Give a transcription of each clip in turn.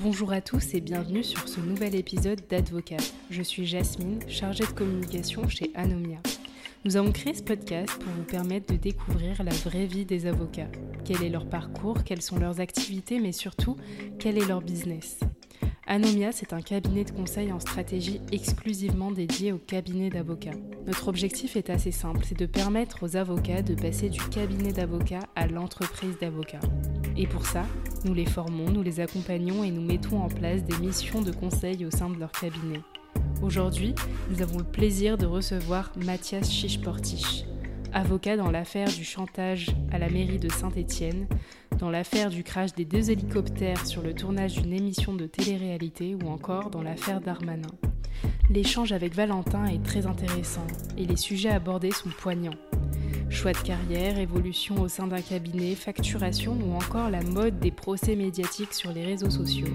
Bonjour à tous et bienvenue sur ce nouvel épisode d'Advocat. Je suis Jasmine, chargée de communication chez Anomia. Nous avons créé ce podcast pour vous permettre de découvrir la vraie vie des avocats. Quel est leur parcours, quelles sont leurs activités, mais surtout, quel est leur business? Anomia, c'est un cabinet de conseil en stratégie exclusivement dédié au cabinet d'avocats. Notre objectif est assez simple, c'est de permettre aux avocats de passer du cabinet d'avocats à l'entreprise d'avocats. Et pour ça, nous les formons, nous les accompagnons et nous mettons en place des missions de conseil au sein de leur cabinet. Aujourd'hui, nous avons le plaisir de recevoir Mathias Chichportich, avocat dans l'affaire du chantage à la mairie de Saint-Étienne, dans l'affaire du crash des deux hélicoptères sur le tournage d'une émission de télé-réalité ou encore dans l'affaire Darmanin. L'échange avec Valentin est très intéressant et les sujets abordés sont poignants. Choix de carrière, évolution au sein d'un cabinet, facturation ou encore la mode des procès médiatiques sur les réseaux sociaux.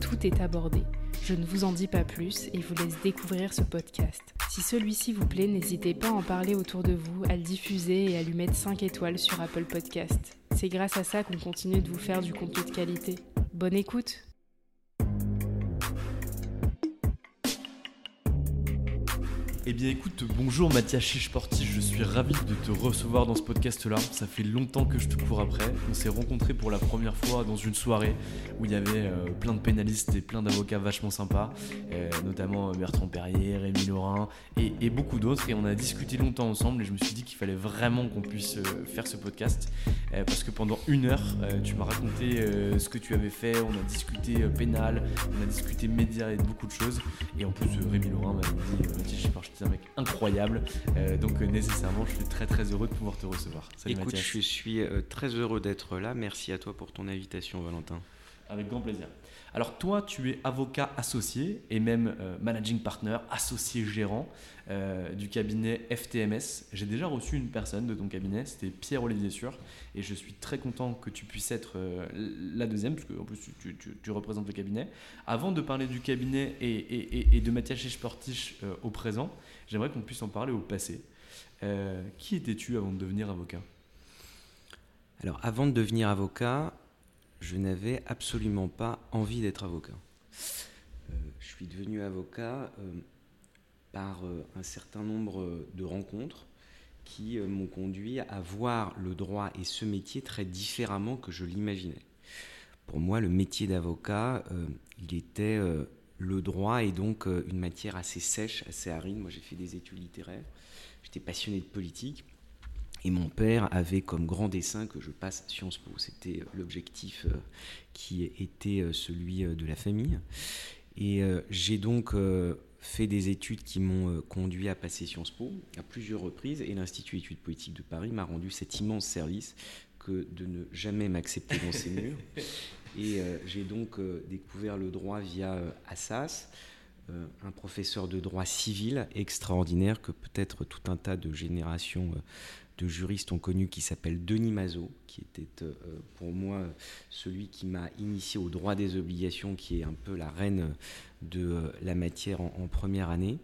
Tout est abordé. Je ne vous en dis pas plus et vous laisse découvrir ce podcast. Si celui-ci vous plaît, n'hésitez pas à en parler autour de vous, à le diffuser et à lui mettre 5 étoiles sur Apple Podcast. C'est grâce à ça qu'on continue de vous faire du contenu de qualité. Bonne écoute Eh bien écoute, bonjour Mathias Chichporti, je suis ravi de te recevoir dans ce podcast-là. Ça fait longtemps que je te cours après. On s'est rencontrés pour la première fois dans une soirée où il y avait euh, plein de pénalistes et plein d'avocats vachement sympas, euh, notamment Bertrand Perrier, Rémi Laurin et, beaucoup d'autres. Et on a discuté longtemps ensemble et je me suis dit qu'il fallait vraiment qu'on puisse euh, faire ce podcast euh, parce que pendant une heure, euh, tu m'as raconté euh, ce que tu avais fait, on a discuté euh, pénal, on a discuté médias et beaucoup de choses. Et en plus, euh, Rémi Laurin m'a dit euh, Mathias Chichporti, c'est un mec incroyable. Euh, donc euh, nécessairement, je suis très très heureux de pouvoir te recevoir. Salut Écoute, Mathias. je suis euh, très heureux d'être là. Merci à toi pour ton invitation, Valentin. Avec grand plaisir. Alors toi, tu es avocat associé et même euh, managing partner, associé gérant euh, du cabinet FTMS. J'ai déjà reçu une personne de ton cabinet, c'était Pierre-Olivier Sûr, et je suis très content que tu puisses être euh, la deuxième, parce qu'en plus tu, tu- tu- tu représentes le cabinet. Avant de parler du cabinet et, et- et- et de Mathias Chichportich euh, au présent, j'aimerais qu'on puisse en parler au passé. Euh, qui étais-tu avant de devenir avocat? Alors, avant de devenir avocat, je n'avais absolument pas envie d'être avocat. Euh, je suis devenu avocat euh, par un certain nombre de rencontres qui m'ont conduit à voir le droit et ce métier très différemment que je l'imaginais. Pour moi, le métier d'avocat, il était le droit est donc une matière assez sèche, assez aride. Moi, j'ai fait des études littéraires. J'étais passionné de politique. Et mon père avait comme grand dessein que je passe Sciences Po. C'était l'objectif qui était celui de la famille. Et j'ai donc fait des études qui m'ont conduit à passer Sciences Po à plusieurs reprises. Et l'Institut d'études politiques de Paris m'a rendu cet immense service que de ne jamais m'accepter dans ces murs. Et euh, j'ai donc euh, découvert le droit via euh, Assas, un professeur de droit civil extraordinaire que peut-être tout un tas de générations de juristes ont connu, qui s'appelle Denis Mazot, qui était pour moi celui qui m'a initié au droit des obligations, qui est un peu la reine de la matière en première année.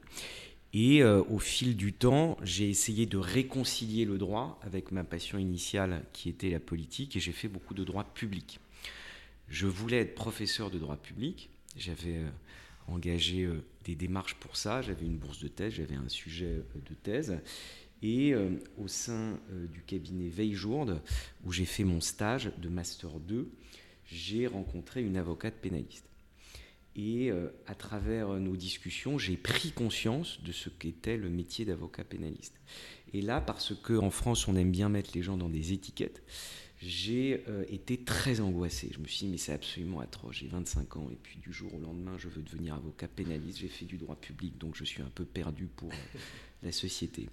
Et au fil du temps, j'ai essayé de réconcilier le droit avec ma passion initiale qui était la politique et j'ai fait beaucoup de droit public. Je voulais être professeur de droit public, j'avais euh, engagé euh, des démarches pour ça, j'avais une bourse de thèse, j'avais un sujet de thèse. Et au sein du cabinet Veille-Jourde, où j'ai fait mon stage de Master 2, j'ai rencontré une avocate pénaliste. Et euh, à travers nos discussions, j'ai pris conscience de ce qu'était le métier d'avocat pénaliste. Et là, parce qu'en France, on aime bien mettre les gens dans des étiquettes, j'ai euh, été très angoissé. Je me suis dit, mais c'est absolument atroce. J'ai 25 ans et puis du jour au lendemain, je veux devenir avocat pénaliste. J'ai fait du droit public, donc je suis un peu perdu pour euh, la société.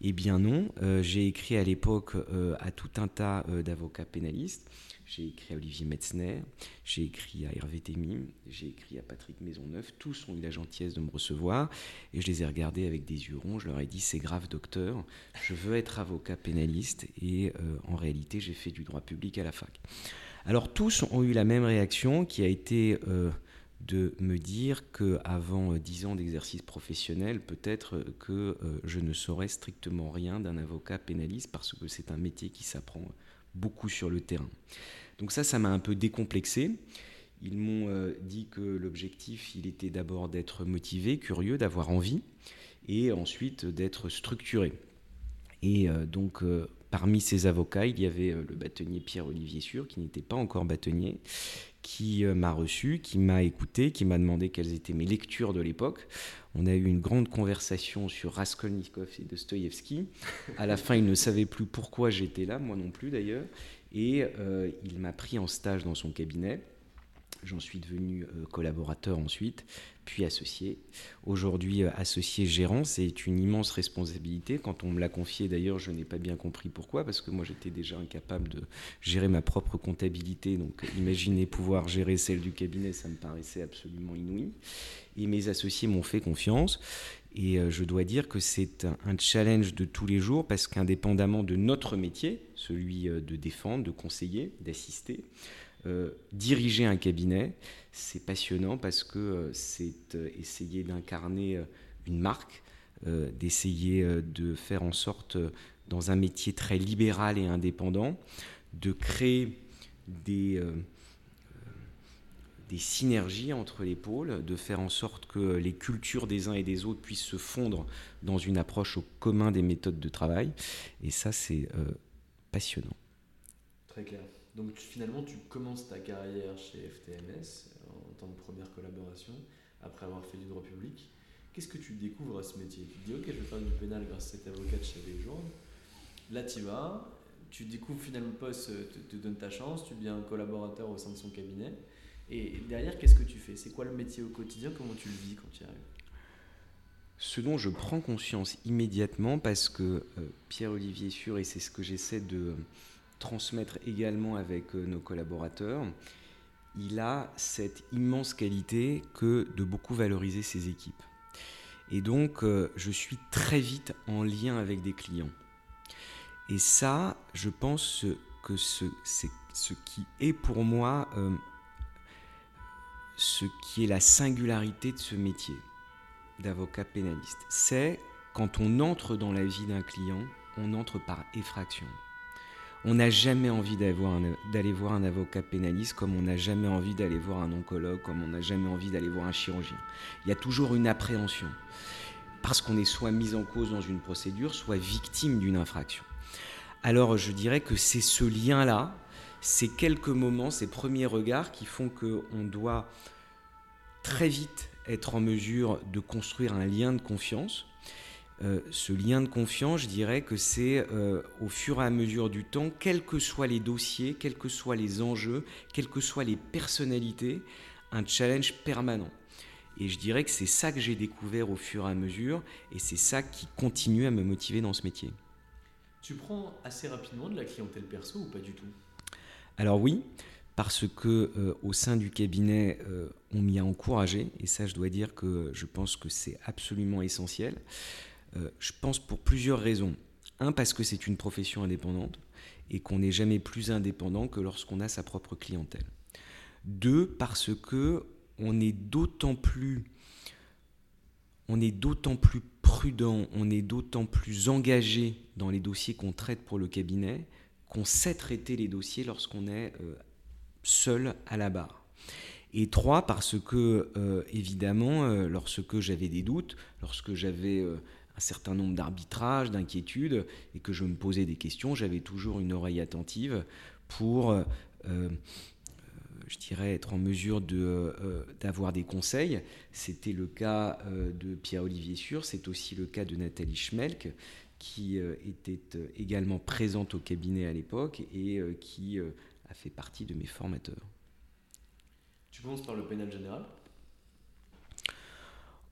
Eh bien non, j'ai écrit à l'époque à tout un tas d'avocats pénalistes. J'ai écrit à Olivier Metzner, j'ai écrit à Hervé Temim, j'ai écrit à Patrick Maisonneuve. Tous ont eu la gentillesse de me recevoir et je les ai regardés avec des yeux ronds. Je leur ai dit c'est grave, docteur, je veux être avocat pénaliste et euh, en réalité j'ai fait du droit public à la fac. Alors tous ont eu la même réaction qui a été euh, de me dire qu'avant euh, dix ans d'exercice professionnel, peut-être que je ne saurais strictement rien d'un avocat pénaliste parce que c'est un métier qui s'apprend beaucoup sur le terrain. Donc ça, ça m'a un peu décomplexé. Ils m'ont euh, dit que l'objectif, il était d'abord d'être motivé, curieux, d'avoir envie, et ensuite d'être structuré. Et euh, donc, euh, parmi ces avocats, il y avait le bâtonnier Pierre-Olivier Sûr, qui n'était pas encore bâtonnier, qui m'a reçu, qui m'a écouté, qui m'a demandé quelles étaient mes lectures de l'époque. On a eu une grande conversation sur Raskolnikov et Dostoïevski. À la fin, il ne savait plus pourquoi j'étais là, moi non plus d'ailleurs. Et euh, il m'a pris en stage dans son cabinet. J'en suis devenu euh, collaborateur ensuite, puis associé. Aujourd'hui, euh, associé gérant, c'est une immense responsabilité. Quand on me l'a confié, d'ailleurs, je n'ai pas bien compris pourquoi, parce que moi, j'étais déjà incapable de gérer ma propre comptabilité. Donc, imaginez pouvoir gérer celle du cabinet, ça me paraissait absolument inouï. Et mes associés m'ont fait confiance. Et euh, je dois dire que c'est un challenge de tous les jours parce qu'indépendamment de notre métier, celui euh, de défendre, de conseiller, d'assister, euh, diriger un cabinet, c'est passionnant parce que c'est essayer d'incarner une marque, d'essayer de faire en sorte, dans un métier très libéral et indépendant, de créer des des synergies entre les pôles, de faire en sorte que les cultures des uns et des autres puissent se fondre dans une approche au commun des méthodes de travail. Et ça, c'est euh, passionnant. Très clair. Donc finalement, tu commences ta carrière chez FTMS euh, en tant que première collaboration, après avoir fait du droit public. Qu'est-ce que tu découvres à ce métier? Tu te dis, ok, je vais faire du pénal grâce à cet avocat de chez Journal. Là, tu vas, tu découvres finalement le poste, te, te donne ta chance, tu deviens un collaborateur au sein de son cabinet. Et derrière, qu'est-ce que tu fais? C'est quoi le métier au quotidien? Comment tu le vis quand tu y arrives? Ce dont je prends conscience immédiatement parce que euh, Pierre-Olivier Sûr, et c'est ce que j'essaie de transmettre également avec euh, nos collaborateurs, il a cette immense qualité que de beaucoup valoriser ses équipes. Et donc, euh, je suis très vite en lien avec des clients. Et ça, je pense que c'est ce qui est pour moi ce qui est la singularité de ce métier d'avocat pénaliste. C'est quand on entre dans la vie d'un client, on entre par effraction. On n'a jamais envie d'aller voir un avocat pénaliste comme on n'a jamais envie d'aller voir un oncologue, comme on n'a jamais envie d'aller voir un chirurgien. Il y a toujours une appréhension. Parce qu'on est soit mis en cause dans une procédure, soit victime d'une infraction. Alors je dirais que c'est ce lien-là ces quelques moments, ces premiers regards qui font qu'on doit très vite être en mesure de construire un lien de confiance. Euh, ce lien de confiance, je dirais que c'est euh, au fur et à mesure du temps, quels que soient les dossiers, quels que soient les enjeux, quelles que soient les personnalités, un challenge permanent. Et je dirais que c'est ça que j'ai découvert au fur et à mesure, et c'est ça qui continue à me motiver dans ce métier. Tu prends assez rapidement de la clientèle perso ou pas du tout? Alors oui, parce que euh, au sein du cabinet, euh, on m'y a encouragé, et ça je dois dire que je pense que c'est absolument essentiel. Euh, je pense pour plusieurs raisons. Un, parce que c'est une profession indépendante, et qu'on n'est jamais plus indépendant que lorsqu'on a sa propre clientèle. Deux, parce que on est d'autant plus on est d'autant plus prudent, on est d'autant plus engagé dans les dossiers qu'on traite pour le cabinet, qu'on sait traiter les dossiers lorsqu'on est seul à la barre. Et trois, parce que, euh, évidemment, euh, lorsque j'avais des doutes, lorsque j'avais euh, un certain nombre d'arbitrages, d'inquiétudes, et que je me posais des questions, j'avais toujours une oreille attentive pour, je dirais, être en mesure d'avoir des conseils. C'était le cas de Pierre-Olivier Sûr, c'est aussi le cas de Nathalie Schmelk, qui était également présente au cabinet à l'époque et qui fait partie de mes formateurs. Tu commences par le pénal général?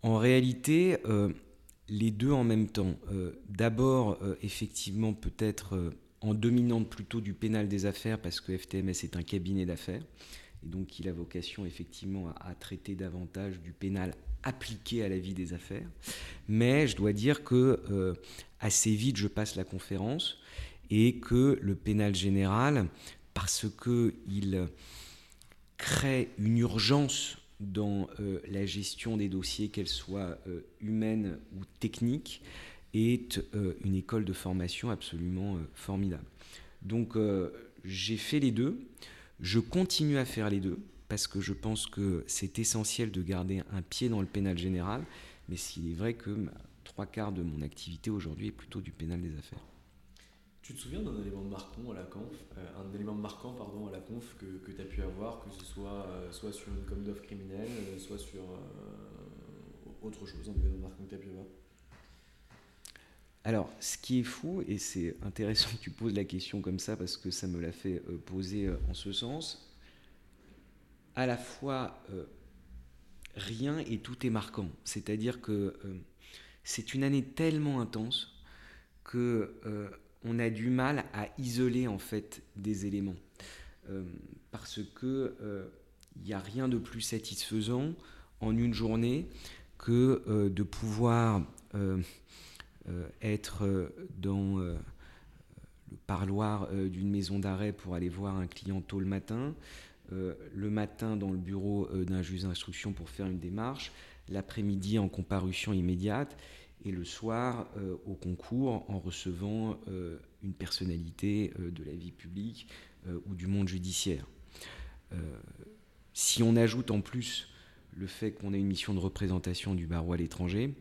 En réalité, euh, les deux en même temps. Euh, d'abord, euh, effectivement, peut-être en dominante plutôt du pénal des affaires, parce que FTMS est un cabinet d'affaires, et donc il a vocation effectivement à, à, traiter davantage du pénal appliqué à la vie des affaires. Mais je dois dire que assez vite, je passe la conférence et que le pénal général parce qu'il crée une urgence dans euh, la gestion des dossiers, qu'elle soit euh, humaine ou technique, est euh, une école de formation absolument formidable. Donc j'ai fait les deux, je continue à faire les deux, parce que je pense que c'est essentiel de garder un pied dans le pénal général, mais s'il est vrai que trois quarts de mon activité aujourd'hui est plutôt du pénal des affaires. Tu te souviens d'un élément marquant à la conf, euh, un élément marquant pardon à la conf que, que tu as pu avoir, que ce soit euh, soit sur une com d'offre criminelle, euh, soit sur autre chose, un élément marquant que tu as pu avoir? Alors, ce qui est fou, et c'est intéressant que tu poses la question comme ça parce que ça me l'a fait poser en ce sens, à la fois rien et tout est marquant. C'est-à-dire que c'est une année tellement intense que on a du mal à isoler en fait des éléments. Euh, parce que il euh, n'y a rien de plus satisfaisant en une journée que euh, de pouvoir être dans le parloir d'une maison d'arrêt pour aller voir un client tôt le matin, le matin dans le bureau d'un juge d'instruction pour faire une démarche, l'après-midi en comparution immédiate, et le soir euh, au concours en recevant euh, une personnalité euh, de la vie publique ou du monde judiciaire. si on ajoute en plus le fait qu'on a une mission de représentation du barreau à l'étranger,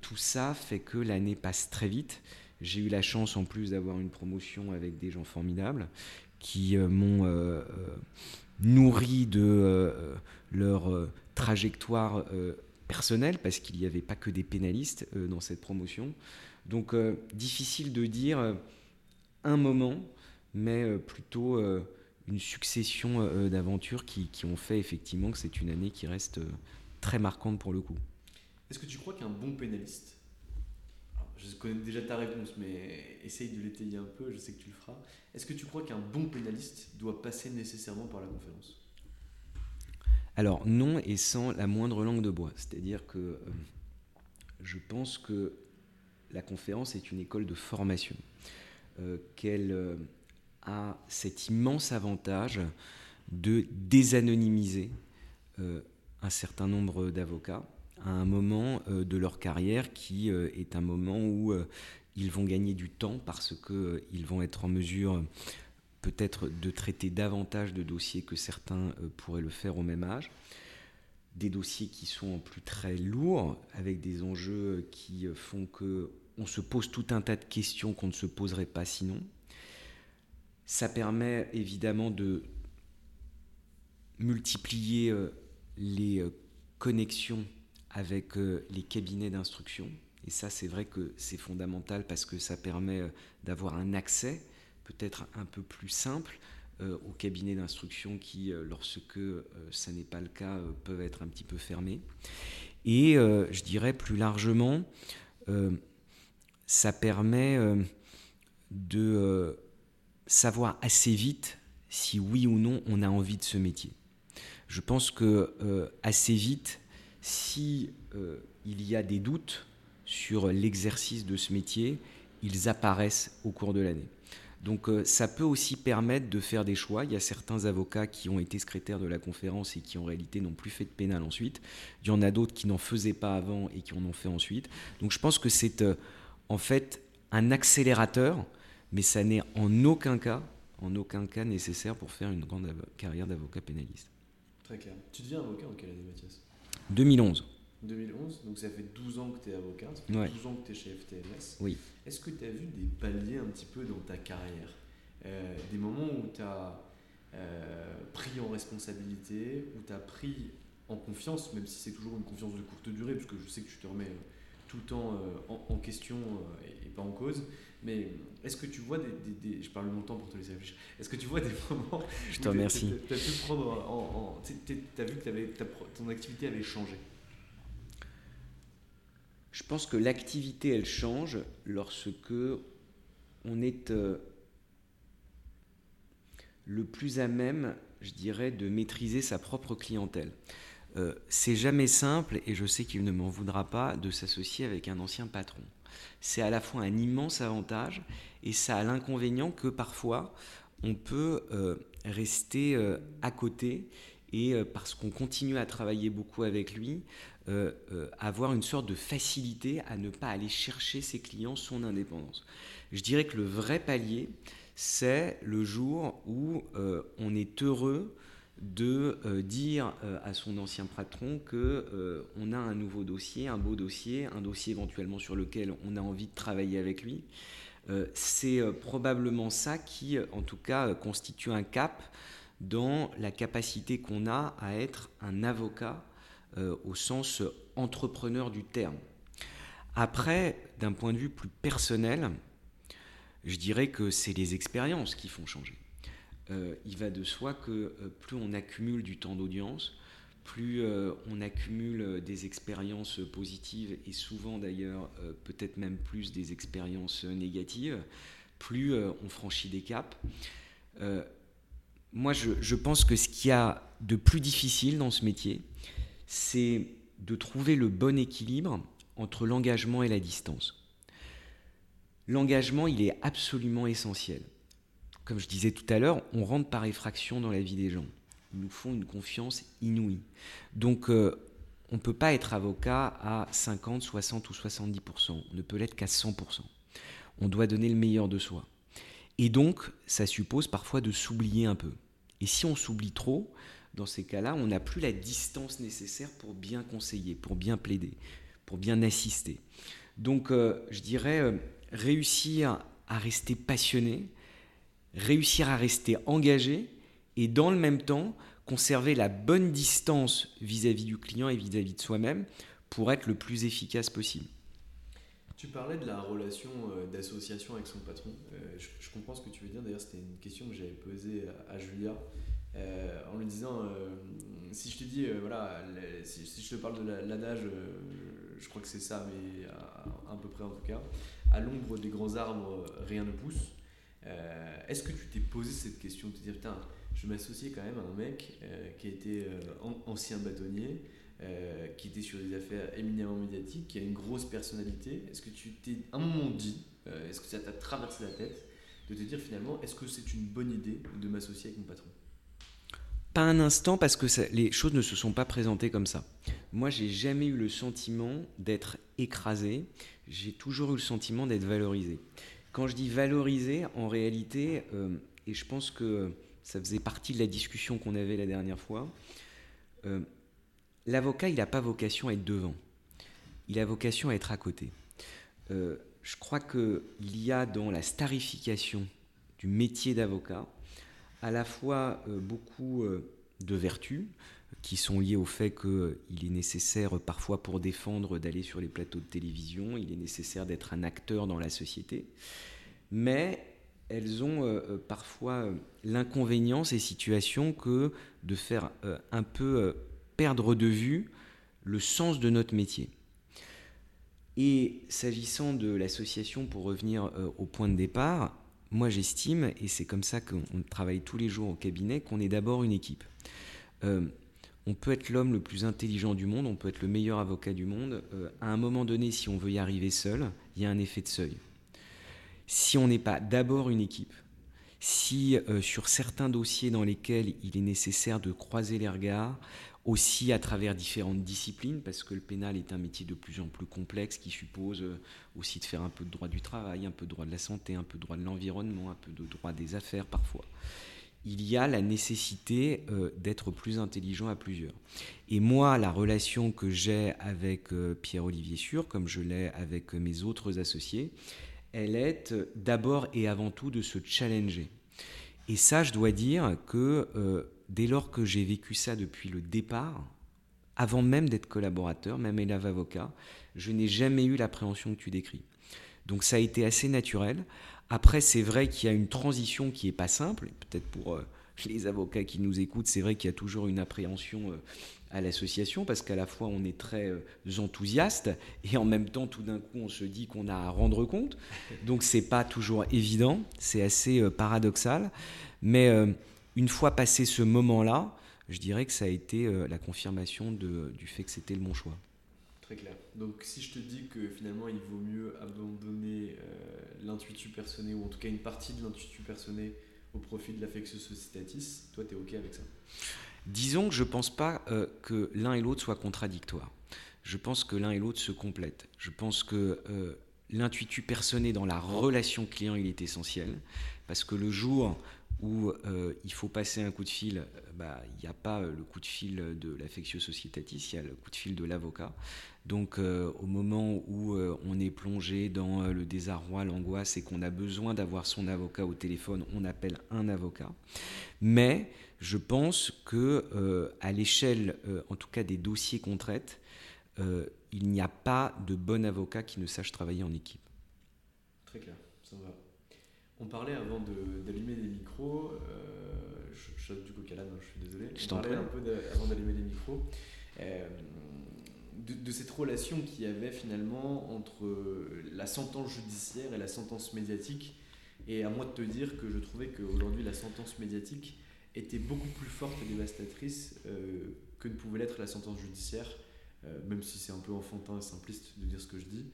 tout ça fait que l'année passe très vite. J'ai eu la chance en plus d'avoir une promotion avec des gens formidables qui m'ont nourri de leur trajectoire personnel, parce qu'il n'y avait pas que des pénalistes euh, dans cette promotion. Donc euh, difficile de dire euh, un moment, mais plutôt une succession d'aventures qui, qui, ont fait effectivement que c'est une année qui reste très marquante pour le coup. Est-ce que tu crois qu'un bon pénaliste, je connais déjà ta réponse, mais essaye de l'étayer un peu, je sais que tu le feras, est-ce que tu crois qu'un bon pénaliste doit passer nécessairement par la conférence? Alors non et sans la moindre langue de bois. C'est-à-dire que euh, je pense que la conférence est une école de formation, euh, qu'elle euh, a cet immense avantage de désanonymiser un certain nombre d'avocats à un moment de leur carrière qui est un moment où ils vont gagner du temps parce qu'ils vont être en mesure peut-être de traiter davantage de dossiers que certains euh, pourraient le faire au même âge. Des dossiers qui sont en plus très lourds, avec des enjeux qui euh, font que on se pose tout un tas de questions qu'on ne se poserait pas sinon. Ça permet évidemment de multiplier euh, les connexions avec les cabinets d'instruction. Et ça, c'est vrai que c'est fondamental parce que ça permet d'avoir un accès peut-être un peu plus simple aux cabinets d'instruction qui, lorsque ça n'est pas le cas, peuvent être un petit peu fermés. Et je dirais plus largement, ça permet de savoir assez vite si oui ou non on a envie de ce métier. Je pense que euh, assez vite, si euh, il y a des doutes sur l'exercice de ce métier, ils apparaissent au cours de l'année. Donc euh, ça peut aussi permettre de faire des choix. Il y a certains avocats qui ont été secrétaires de la conférence et qui en réalité n'ont plus fait de pénal ensuite. Il y en a d'autres qui n'en faisaient pas avant et qui en ont fait ensuite. Donc je pense que c'est en fait un accélérateur, mais ça n'est en aucun cas en aucun cas nécessaire pour faire une grande carrière d'avocat pénaliste. Très clair. Tu deviens avocat en quelle année, Mathias? 2011. 2011, donc ça fait 12 ans que tu es avocat, ça fait 12 ans que tu es chez FTMS. Oui. Est-ce que tu as vu des paliers un petit peu dans ta carrière euh, Des moments où tu as euh, pris en responsabilité, où tu as pris en confiance, même si c'est toujours une confiance de courte durée, parce que je sais que tu te remets euh, tout le temps en, question et, pas en cause, mais est-ce que tu vois des, Je parle longtemps pour te laisser réfléchir. Est-ce que tu vois des moments. Je te remercie. Tu as, vu que avais, ton activité avait changé? Je pense que l'activité, elle change lorsque on est euh, le plus à même, je dirais, de maîtriser sa propre clientèle. Euh, c'est jamais simple, et je sais qu'il ne m'en voudra pas, de s'associer avec un ancien patron c'est à la fois un immense avantage et ça a l'inconvénient que parfois on peut euh, rester à côté et parce qu'on continue à travailler beaucoup avec lui, avoir une sorte de facilité à ne pas aller chercher ses clients son indépendance. Je dirais que le vrai palier, c'est le jour où on est heureux de euh, dire euh, à son ancien patron que euh, on a un nouveau dossier, un beau dossier, un dossier éventuellement sur lequel on a envie de travailler avec lui. c'est probablement ça qui, en tout cas, constitue un cap dans la capacité qu'on a à être un avocat au sens entrepreneur du terme. Après, d'un point de vue plus personnel, je dirais que c'est les expériences qui font changer. Euh, il va de soi que euh, plus on accumule du temps d'audience, plus euh, on accumule des expériences positives et souvent d'ailleurs peut-être même plus des expériences négatives, plus on franchit des caps. moi, je, je, pense que ce qu'il y a de plus difficile dans ce métier, c'est de trouver le bon équilibre entre l'engagement et la distance. L'engagement, il est absolument essentiel comme je disais tout à l'heure, on rentre par effraction dans la vie des gens. Ils nous font une confiance inouïe. Donc, euh, on ne peut pas être avocat à 50, 60 ou 70%. On ne peut l'être qu'à 100%. On doit donner le meilleur de soi. Et donc, ça suppose parfois de s'oublier un peu. Et si on s'oublie trop, dans ces cas-là, on n'a plus la distance nécessaire pour bien conseiller, pour bien plaider, pour bien assister. Donc, euh, je dirais, euh, réussir à rester passionné, réussir à rester engagé et dans le même temps conserver la bonne distance vis-à-vis du client et vis-à-vis de soi-même pour être le plus efficace possible. Tu parlais de la relation euh, d'association avec son patron. Je, comprends ce que tu veux dire. D'ailleurs, c'était une question que j'avais posée à, Julia euh, en lui disant si je te dis, voilà, si, je te parle de l'adage, je crois que c'est ça, mais à, peu près en tout cas, à l'ombre des grands arbres, rien ne pousse. Euh, est-ce que tu t'es posé cette question de te dire, putain, je m'associais quand même à un mec euh, qui était euh, ancien bâtonnier, qui était sur des affaires éminemment médiatiques, qui a une grosse personnalité. Est-ce que tu t'es un moment dit, est-ce que ça t'a traversé la tête de te dire finalement, est-ce que c'est une bonne idée de m'associer avec mon patron? Pas un instant parce que les choses ne se sont pas présentées comme ça. Moi, j'ai jamais eu le sentiment d'être écrasé. J'ai toujours eu le sentiment d'être valorisé. Quand je dis valoriser, en réalité, euh, et je pense que ça faisait partie de la discussion qu'on avait la dernière fois, euh, l'avocat, il n'a pas vocation à être devant. Il a vocation à être à côté. Euh, je crois qu'il y a dans la starification du métier d'avocat à la fois beaucoup de vertus qui sont liées au fait qu'il est nécessaire parfois pour défendre d'aller sur les plateaux de télévision, il est nécessaire d'être un acteur dans la société, mais elles ont euh, parfois l'inconvénient, ces situations, que de faire un peu perdre de vue le sens de notre métier. Et s'agissant de l'association, pour revenir au point de départ, moi j'estime, et c'est comme ça qu'on travaille tous les jours au cabinet, qu'on est d'abord une équipe. Euh, on peut être l'homme le plus intelligent du monde, on peut être le meilleur avocat du monde. Euh, à un moment donné, si on veut y arriver seul, il y a un effet de seuil. Si on n'est pas d'abord une équipe, si euh, sur certains dossiers dans lesquels il est nécessaire de croiser les regards, aussi à travers différentes disciplines, parce que le pénal est un métier de plus en plus complexe qui suppose euh, aussi de faire un peu de droit du travail, un peu de droit de la santé, un peu de droit de l'environnement, un peu de droit des affaires parfois. Il y a la nécessité euh, d'être plus intelligent à plusieurs. Et moi, la relation que j'ai avec euh, Pierre-Olivier Sûr, comme je l'ai avec mes autres associés, elle est d'abord et avant tout de se challenger. Et ça, je dois dire que dès lors que j'ai vécu ça depuis le départ, avant même d'être collaborateur, même élève avocat, je n'ai jamais eu l'appréhension que tu décris. Donc ça a été assez naturel. Après, c'est vrai qu'il y a une transition qui n'est pas simple, peut-être pour euh, les avocats qui nous écoutent, c'est vrai qu'il y a toujours une appréhension euh, à l'association, parce qu'à la fois on est très euh, enthousiaste, et en même temps tout d'un coup on se dit qu'on a à rendre compte. Donc c'est pas toujours évident, c'est assez paradoxal. Mais une fois passé ce moment-là, je dirais que ça a été euh, la confirmation du fait que c'était le bon choix. Très clair. Donc si je te dis que finalement il vaut mieux abandonner euh, l'intuitu personné, ou en tout cas une partie de l'intuitu personné au profit de l'affectio societatis, toi tu es OK avec ça? Disons que je ne pense pas euh, que l'un et l'autre soient contradictoires. Je pense que l'un et l'autre se complètent. Je pense que l'intuitu personné dans la relation client, il est essentiel. Parce que le jour où euh, il faut passer un coup de fil, euh, bah, il n'y a pas euh, le coup de fil de l'affectio societatis, il y a le coup de fil de l'avocat. Donc au moment où on est plongé dans le désarroi, l'angoisse et qu'on a besoin d'avoir son avocat au téléphone, on appelle un avocat. Mais je pense que à l'échelle, en tout cas des dossiers qu'on traite, il n'y a pas de bon avocat qui ne sache travailler en équipe. Très clair, ça va. On parlait avant d'allumer les micros, euh, je, je du coca là, je suis désolé. Je On parlait un peu avant d'allumer les micros euh, de, cette relation qu'il y avait finalement entre la sentence judiciaire et la sentence médiatique. Et à moi de te dire que je trouvais qu'aujourd'hui la sentence médiatique était beaucoup plus forte et dévastatrice euh, que ne pouvait l'être la sentence judiciaire, même si c'est un peu enfantin et simpliste de dire ce que je dis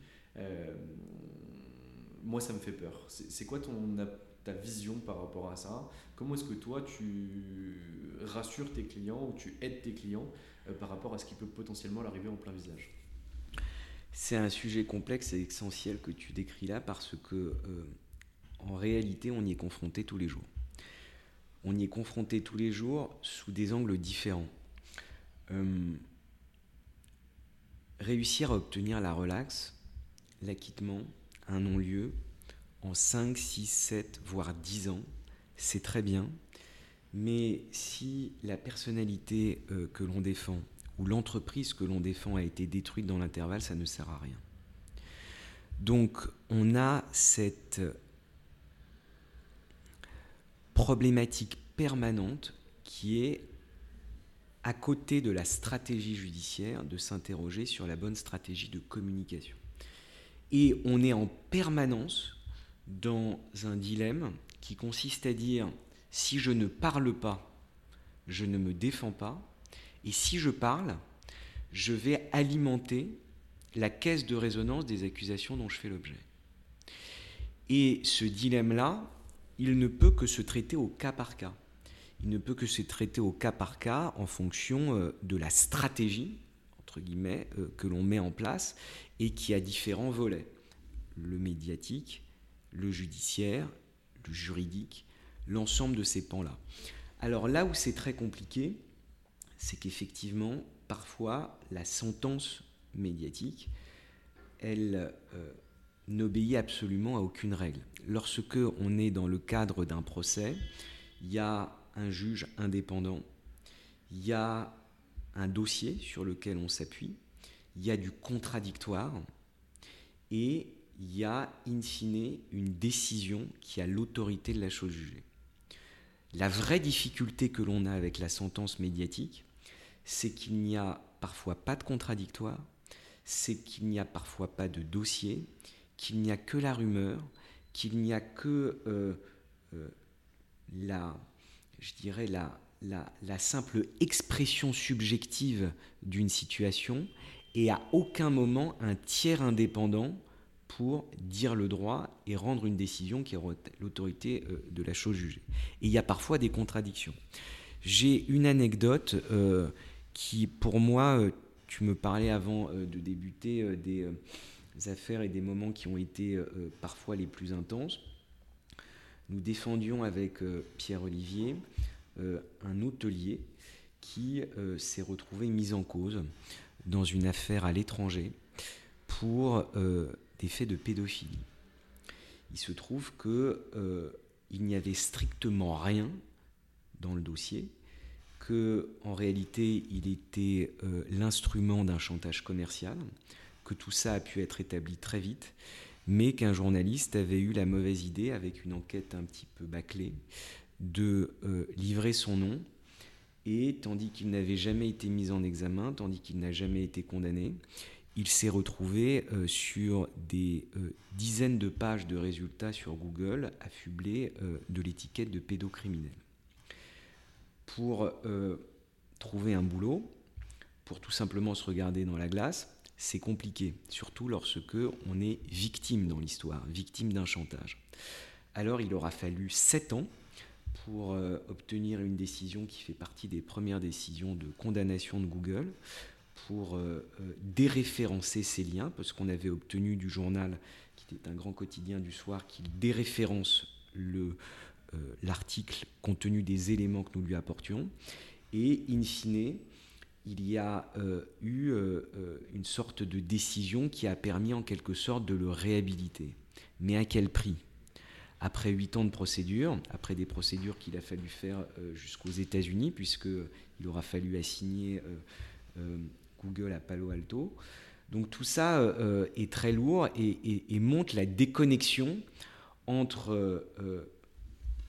moi, ça me fait peur. C'est quoi ton, ta vision par rapport à ça? Comment est-ce que toi, tu rassures tes clients ou tu aides tes clients euh, par rapport à ce qui peut potentiellement l'arriver en plein visage? C'est un sujet complexe et essentiel que tu décris là parce que, euh, en réalité, on y est confronté tous les jours. On y est confronté tous les jours sous des angles différents. Euh, réussir à obtenir la relaxe, l'acquittement, un non-lieu en 5, 6, 7, voire 10 ans, c'est très bien. Mais si la personnalité euh, que l'on défend ou l'entreprise que l'on défend a été détruite dans l'intervalle, ça ne sert à rien. Donc on a cette problématique permanente qui est à côté de la stratégie judiciaire de s'interroger sur la bonne stratégie de communication. Et on est en permanence dans un dilemme qui consiste à dire si je ne parle pas, je ne me défends pas, et si je parle, je vais alimenter la caisse de résonance des accusations dont je fais l'objet. Et ce dilemme-là, il ne peut que se traiter au cas par cas. Il ne peut que se traiter au cas par cas en fonction euh, de la stratégie guillemets, euh, que l'on met en place et qui a différents volets. Le médiatique, le judiciaire, le juridique, l'ensemble de ces pans-là. Alors là où c'est très compliqué, c'est qu'effectivement, parfois, la sentence médiatique, elle euh, n'obéit absolument à aucune règle. Lorsque on est dans le cadre d'un procès, il y a un juge indépendant il y a un dossier sur lequel on s'appuie, il y a du contradictoire et il y a in fine une décision qui a l'autorité de la chose jugée. La vraie difficulté que l'on a avec la sentence médiatique, c'est qu'il n'y a parfois pas de contradictoire, c'est qu'il n'y a parfois pas de dossier, qu'il n'y a que la rumeur, qu'il n'y a que euh, euh, la, je dirais la, la, simple expression subjective d'une situation et à aucun moment un tiers indépendant pour dire le droit et rendre une décision qui aura l'autorité euh, de la chose jugée. Et il y a parfois des contradictions. J'ai une anecdote qui, pour moi, tu me parlais avant euh, de débuter euh, des euh, affaires et des moments qui ont été parfois les plus intenses. Nous défendions avec Pierre Olivier un hôtelier qui s'est retrouvé mis en cause dans une affaire à l'étranger pour des faits de pédophilie. Il se trouve que il n'y avait strictement rien dans le dossier que en réalité il était euh, l'instrument d'un chantage commercial, que tout ça a pu être établi très vite, mais qu'un journaliste avait eu la mauvaise idée, avec une enquête un petit peu bâclée, de euh, livrer son nom, et tandis qu'il n'avait jamais été mis en examen, tandis qu'il n'a jamais été condamné, il s'est retrouvé euh, sur des dizaines de pages de résultats sur Google, affublé de l'étiquette de pédocriminel. Pour euh, trouver un boulot, pour tout simplement se regarder dans la glace, c'est compliqué, surtout lorsque on est victime dans l'histoire, victime d'un chantage. Alors il aura fallu 7 ans pour euh, obtenir une décision qui fait partie des premières décisions de condamnation de Google, pour euh, déréférencer ces liens, parce qu'on avait obtenu du journal, qui était un grand quotidien du soir, qu'il déréférence le, euh, l'article compte tenu des éléments que nous lui apportions. Et in fine, il y a euh, eu euh, une sorte de décision qui a permis en quelque sorte de le réhabiliter. Mais à quel prix? Après huit ans de procédure, après des procédures qu'il a fallu faire jusqu'aux États-Unis, puisqu'il aura fallu assigner Google à Palo Alto. Donc tout ça est très lourd et, montre la déconnexion entre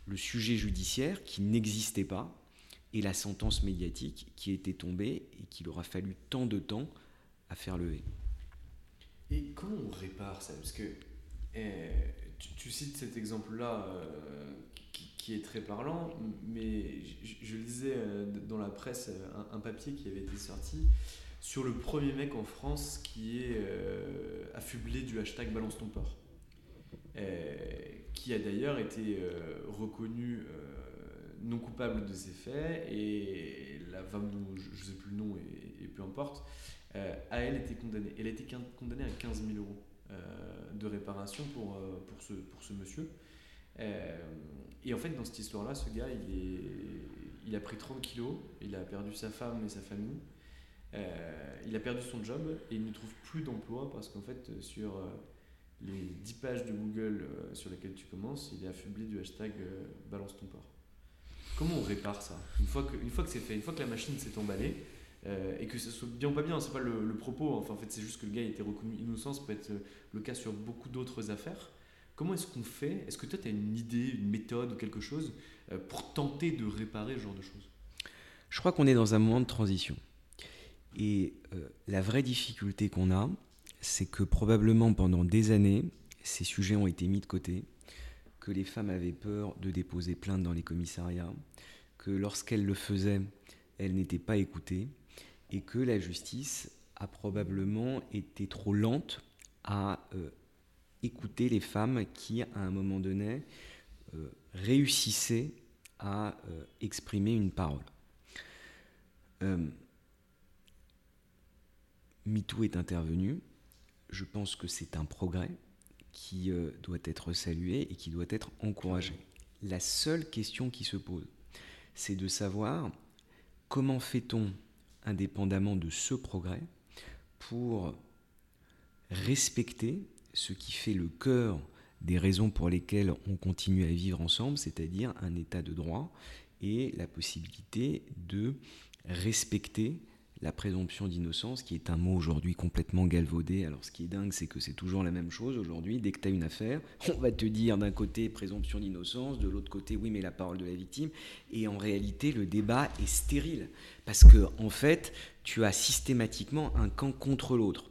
le sujet judiciaire qui n'existait pas et la sentence médiatique qui était tombée et qu'il aura fallu tant de temps à faire lever. Et comment on répare ça? Parce que tu, cites cet exemple-là euh, qui, est très parlant, mais je, lisais euh, dans la presse un, papier qui avait été sorti sur le premier mec en France qui est euh, affublé du hashtag balance ton port qui a d'ailleurs été euh, reconnu euh, non coupable de ces faits et la femme dont je ne sais plus le nom et, peu importe, euh, a elle été condamnée. Elle a été condamnée à 15 000 euros de réparation pour, pour, ce, pour ce monsieur. et en fait, dans cette histoire-là, ce gars, il, est, il a pris 30 kilos, il a perdu sa femme et sa famille. il a perdu son job et il ne trouve plus d'emploi parce qu'en fait, sur les 10 pages de Google euh, sur lesquelles tu commences, il est affublé du hashtag euh, balance ton port. Comment on répare ça? Une fois, que, une fois que c'est fait, une fois que la machine s'est emballée, euh, et que ça soit bien ou pas bien, c'est pas le, propos, enfin, en fait c'est juste que le gars a été reconnu innocent, ça peut être le cas sur beaucoup d'autres affaires. Comment est-ce qu'on fait? Est-ce que toi tu as une idée, une méthode ou quelque chose pour tenter de réparer ce genre de choses? Je crois qu'on est dans un moment de transition. Et la vraie difficulté qu'on a, c'est que probablement pendant des années, ces sujets ont été mis de côté, que les femmes avaient peur de déposer plainte dans les commissariats, que lorsqu'elles le faisaient, elles n'étaient pas écoutées, et que la justice a probablement été trop lente à euh, écouter les femmes qui, à un moment donné, euh, réussissaient à euh, exprimer une parole. MeToo est intervenu, je pense que c'est un progrès qui doit être salué et qui doit être encouragé. La seule question qui se pose, c'est de savoir comment fait-on, indépendamment de ce progrès, pour respecter ce qui fait le cœur des raisons pour lesquelles on continue à vivre ensemble, c'est-à-dire un état de droit et la possibilité de respecter la présomption d'innocence, qui est un mot aujourd'hui complètement galvaudé. Alors ce qui est dingue, c'est que c'est toujours la même chose aujourd'hui. Dès que tu as une affaire, on va te dire d'un côté présomption d'innocence, de l'autre côté oui mais la parole de la victime. Et en réalité, le débat est stérile. Parce que en fait, tu as systématiquement un camp contre l'autre.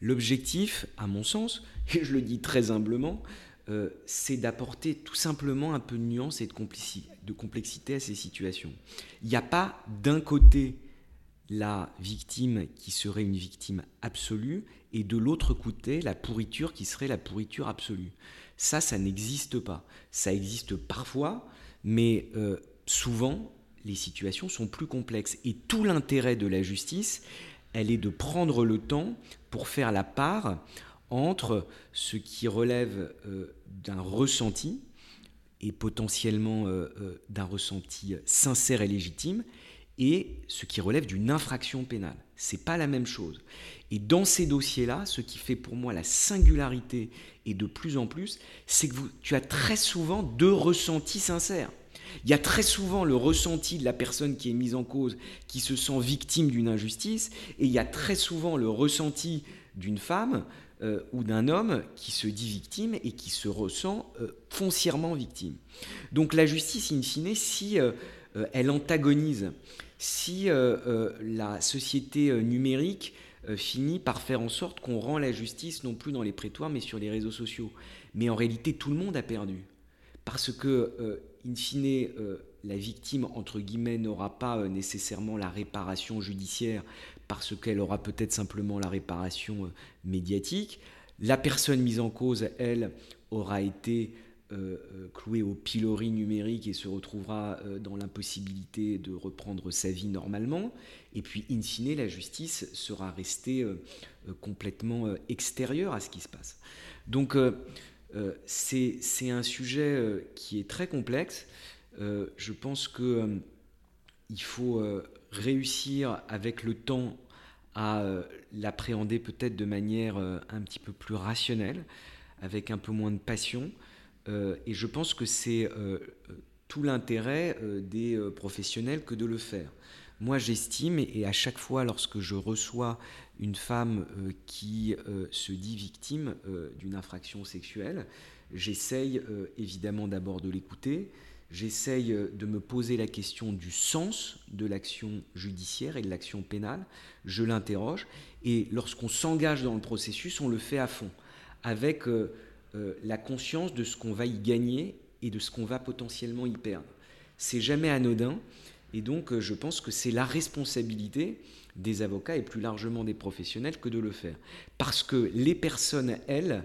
L'objectif, à mon sens, et je le dis très humblement, euh, c'est d'apporter tout simplement un peu de nuance et de complexité, de complexité à ces situations. Il n'y a pas d'un côté la victime qui serait une victime absolue et de l'autre côté la pourriture qui serait la pourriture absolue. Ça, ça n'existe pas. Ça existe parfois, mais euh, souvent les situations sont plus complexes. Et tout l'intérêt de la justice, elle est de prendre le temps pour faire la part entre ce qui relève euh, d'un ressenti et potentiellement euh, d'un ressenti sincère et légitime et ce qui relève d'une infraction pénale. C'est pas la même chose. Et dans ces dossiers-là, ce qui fait pour moi la singularité et de plus en plus, c'est que tu as très souvent deux ressentis sincères. Il y a très souvent le ressenti de la personne qui est mise en cause, qui se sent victime d'une injustice, et il y a très souvent le ressenti d'une femme euh, ou d'un homme qui se dit victime et qui se ressent euh, foncièrement victime. Donc la justice, in fine, si euh, elle antagonise si euh, euh, la société euh, numérique finit par faire en sorte qu'on rend la justice non plus dans les prétoires mais sur les réseaux sociaux. Mais en réalité, tout le monde a perdu. Parce que, in fine, la victime, entre guillemets, n'aura pas nécessairement la réparation judiciaire parce qu'elle aura peut-être simplement la réparation médiatique. La personne mise en cause, elle, aura été cloué au pilori numérique et se retrouvera euh, dans l'impossibilité de reprendre sa vie normalement. Et puis, in fine, la justice sera restée complètement extérieure à ce qui se passe. Donc, c'est un sujet qui est très complexe. je pense qu'il il faut réussir avec le temps à l'appréhender peut-être de manière un petit peu plus rationnelle, avec un peu moins de passion. Euh, et je pense que c'est euh, tout l'intérêt euh, des professionnels que de le faire. Moi, j'estime, et à chaque fois lorsque je reçois une femme qui se dit victime d'une infraction sexuelle, j'essaye évidemment d'abord de l'écouter, j'essaye de me poser la question du sens de l'action judiciaire et de l'action pénale, je l'interroge, et lorsqu'on s'engage dans le processus, on le fait à fond, avec euh, la conscience de ce qu'on va y gagner et de ce qu'on va potentiellement y perdre. C'est jamais anodin, et donc euh, je pense que c'est la responsabilité des avocats et plus largement des professionnels que de le faire. Parce que les personnes, elles,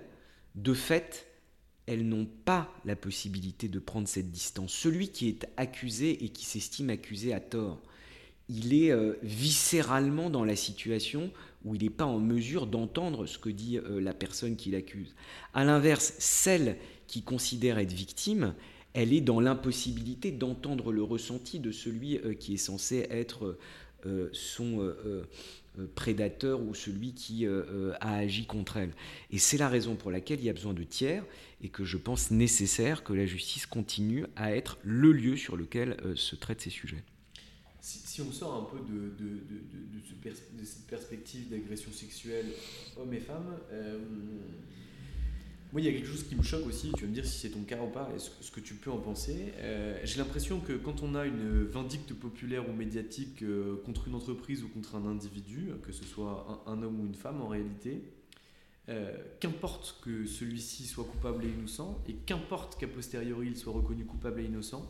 de fait, elles n'ont pas la possibilité de prendre cette distance. Celui qui est accusé et qui s'estime accusé à tort, il est euh, viscéralement dans la situation où il n'est pas en mesure d'entendre ce que dit euh, la personne qui l'accuse. A l'inverse, celle qui considère être victime, elle est dans l'impossibilité d'entendre le ressenti de celui euh, qui est censé être euh, son prédateur ou celui qui a agi contre elle. Et c'est la raison pour laquelle il y a besoin de tiers et que je pense nécessaire que la justice continue à être le lieu sur lequel se traitent ces sujets si, on sort un peu de, cette perspective d'agression sexuelle hommes et femmes, euh, moi il y a quelque chose qui me choque aussi, tu vas me dire si c'est ton cas ou pas, et ce, que tu peux en penser. Euh, j'ai l'impression que quand on a une vindicte populaire ou médiatique euh, contre une entreprise ou contre un individu, que ce soit un, un homme ou une femme en réalité, qu'importe que celui-ci soit coupable et innocent, et qu'importe qu'a posteriori il soit reconnu coupable et innocent,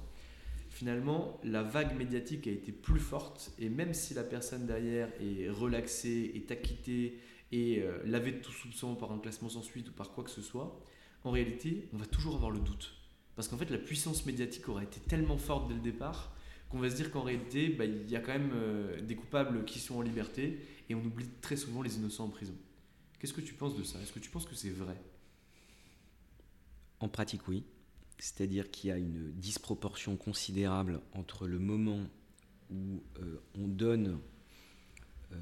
finalement, la vague médiatique a été plus forte et même si la personne derrière est relaxée, est acquittée et euh, lavée de tout soupçon par un classement sans suite ou par quoi que ce soit, en réalité, on va toujours avoir le doute. Parce qu'en fait, la puissance médiatique aura été tellement forte dès le départ qu'on va se dire qu'en réalité, bah, il y a quand même euh, des coupables qui sont en liberté et on oublie très souvent les innocents en prison. Qu'est-ce que tu penses de ça? Est-ce que tu penses que c'est vrai? En pratique, oui. C'est-à-dire qu'il y a une disproportion considérable entre le moment où euh, on donne euh,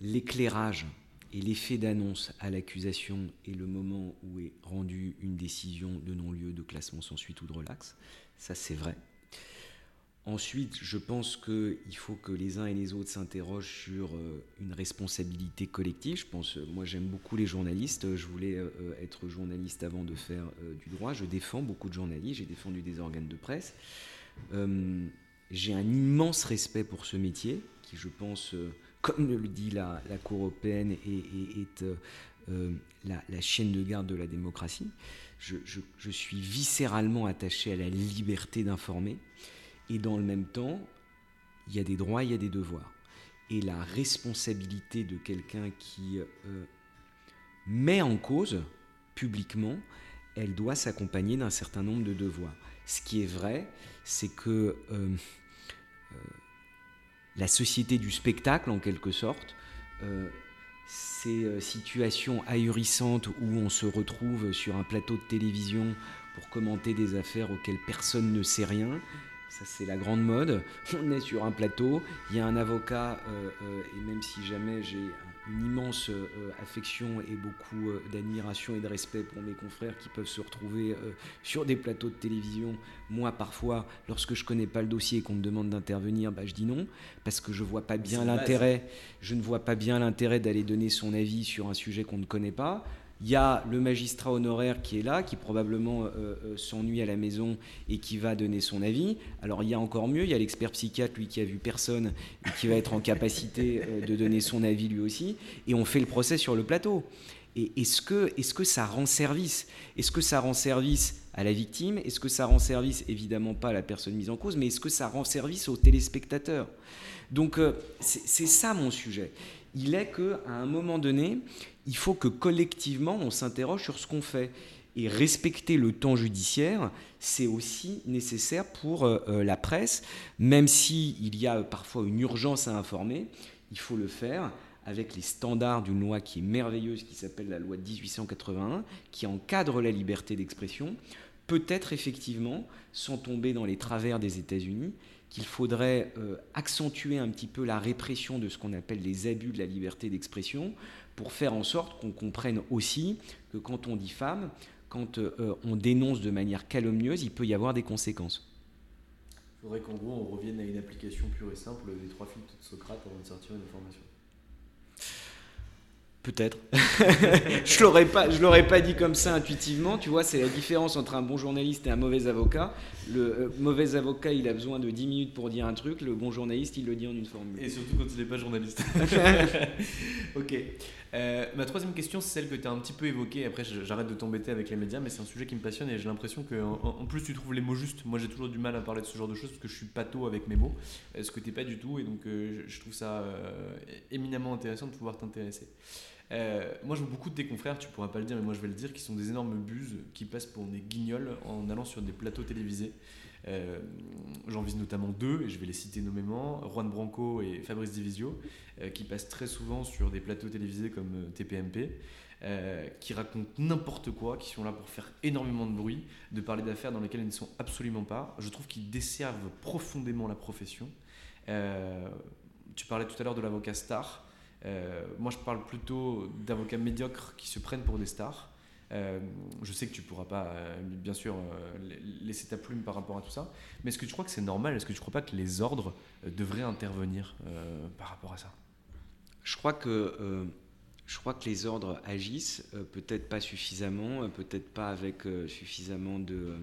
l'éclairage et l'effet d'annonce à l'accusation et le moment où est rendue une décision de non-lieu, de classement sans suite ou de relax. Ça, c'est vrai. Ensuite, je pense qu'il faut que les uns et les autres s'interrogent sur euh, une responsabilité collective. Je pense, euh, moi j'aime beaucoup les journalistes. Je voulais euh, être journaliste avant de faire du droit. Je défends beaucoup de journalistes. J'ai défendu des organes de presse. J'ai un immense respect pour ce métier, qui je pense, comme le dit la, Cour européenne, est, la, chaîne de garde de la démocratie. je suis viscéralement attaché à la liberté d'informer. Et dans le même temps, il y a des droits, il y a des devoirs. Et la responsabilité de quelqu'un qui euh, met en cause publiquement, elle doit s'accompagner d'un certain nombre de devoirs. Ce qui est vrai, c'est que euh, euh, la société du spectacle, en quelque sorte, ces situations ahurissantes où on se retrouve sur un plateau de télévision pour commenter des affaires auxquelles personne ne sait rien, ça c'est la grande mode. On est sur un plateau, il y a un avocat, euh, euh, et même si jamais j'ai une immense euh, affection et beaucoup d'admiration et de respect pour mes confrères qui peuvent se retrouver sur des plateaux de télévision, moi parfois, lorsque je connais pas le dossier et qu'on me demande d'intervenir, bah, je dis non, parce que je vois pas bien l'intérêt, je ne vois pas bien l'intérêt d'aller donner son avis sur un sujet qu'on ne connaît pas. Il y a le magistrat honoraire qui est là, qui probablement euh, euh, s'ennuie à la maison et qui va donner son avis. Alors il y a encore mieux, il y a l'expert psychiatre, lui qui a vu personne et qui va être en capacité euh, de donner son avis lui aussi. Et on fait le procès sur le plateau. Et est-ce que, est que ça rend service? Est-ce que ça rend service à la victime? Est-ce que ça rend service évidemment pas à la personne mise en cause, mais est-ce que ça rend service aux téléspectateurs? Donc c'est ça mon sujet. Il est qu'à un moment donné, il faut que collectivement on s'interroge sur ce qu'on fait. Et respecter le temps judiciaire, c'est aussi nécessaire pour euh, euh, la presse, même s'il il y a parfois une urgence à informer, il faut le faire avec les standards d'une loi qui est merveilleuse, qui s'appelle la loi de 1881, qui encadre la liberté d'expression, peut-être effectivement, sans tomber dans les travers des États-Unis, qu'il faudrait euh, accentuer un petit peu la répression de ce qu'on appelle les abus de la liberté d'expression, pour faire en sorte qu'on comprenne aussi que quand on dit femme, quand euh, on dénonce de manière calomnieuse, il peut y avoir des conséquences. Il faudrait qu'en gros on revienne à une application pure et simple des trois filtres de Socrate avant de sortir une information. Peut-être. je l'aurais pas, je l'aurais pas dit comme ça intuitivement. Tu vois, c'est la différence entre un bon journaliste et un mauvais avocat. Le euh, mauvais avocat, il a besoin de 10 minutes pour dire un truc. Le bon journaliste, il le dit en une formule. Et surtout quand il n'est pas journaliste. ok. Euh, ma troisième question, c'est celle que tu as un petit peu évoquée. Après, j'arrête de t'embêter avec les médias, mais c'est un sujet qui me passionne et j'ai l'impression que, en, plus, tu trouves les mots justes. Moi, j'ai toujours du mal à parler de ce genre de choses parce que je suis pato avec mes mots, ce que tu pas du tout. Et donc, euh, je trouve ça éminemment intéressant de pouvoir t'intéresser. Euh, moi, je vois beaucoup de tes confrères, tu pourras pas le dire, mais moi je vais le dire, qui sont des énormes buses qui passent pour des guignols en allant sur des plateaux télévisés. Euh, j'en vise notamment deux, et je vais les citer nommément, Juan Branco et Fabrice Divisio, euh, qui passent très souvent sur des plateaux télévisés comme TPMP, qui racontent n'importe quoi, qui sont là pour faire énormément de bruit, de parler d'affaires dans lesquelles ils ne sont absolument pas. Je trouve qu'ils desservent profondément la profession. tu parlais tout à l'heure de l'avocat star. Euh, moi, je parle plutôt d'avocats médiocres qui se prennent pour des stars. Euh, je sais que tu pourras pas, euh, bien sûr, laisser ta plume par rapport à tout ça. Mais est-ce que tu crois que c'est normal? Est-ce que tu crois pas que les ordres devraient intervenir par rapport à ça? Je crois que je crois que les ordres agissent, peut-être pas suffisamment, peut-être pas avec suffisamment de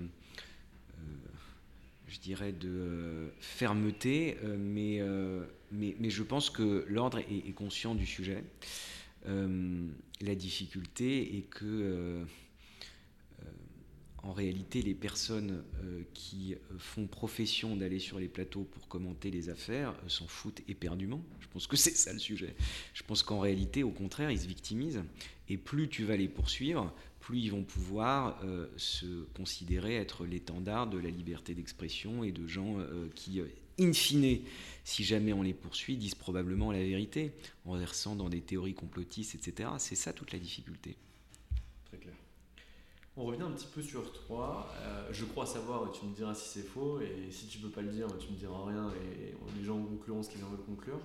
je dirais, de fermeté, mais, mais, je pense que l'ordre est, conscient du sujet. la difficulté est que, en réalité, les personnes qui font profession d'aller sur les plateaux pour commenter les affaires s'en foutent éperdument. Je pense que c'est ça le sujet. Je pense qu'en réalité, au contraire, ils se victimisent. Et plus tu vas les poursuivre, plus ils vont pouvoir euh, se considérer être l'étendard de la liberté d'expression et de gens euh, qui, euh, in fine, si jamais on les poursuit, disent probablement la vérité, en versant dans des théories complotistes, etc. C'est ça toute la difficulté. Très clair. On revient un petit peu sur toi. Euh, je crois savoir, tu me diras si c'est faux, et si tu peux pas le dire, tu me diras rien, et les gens concluront ce qu'ils en veulent conclure.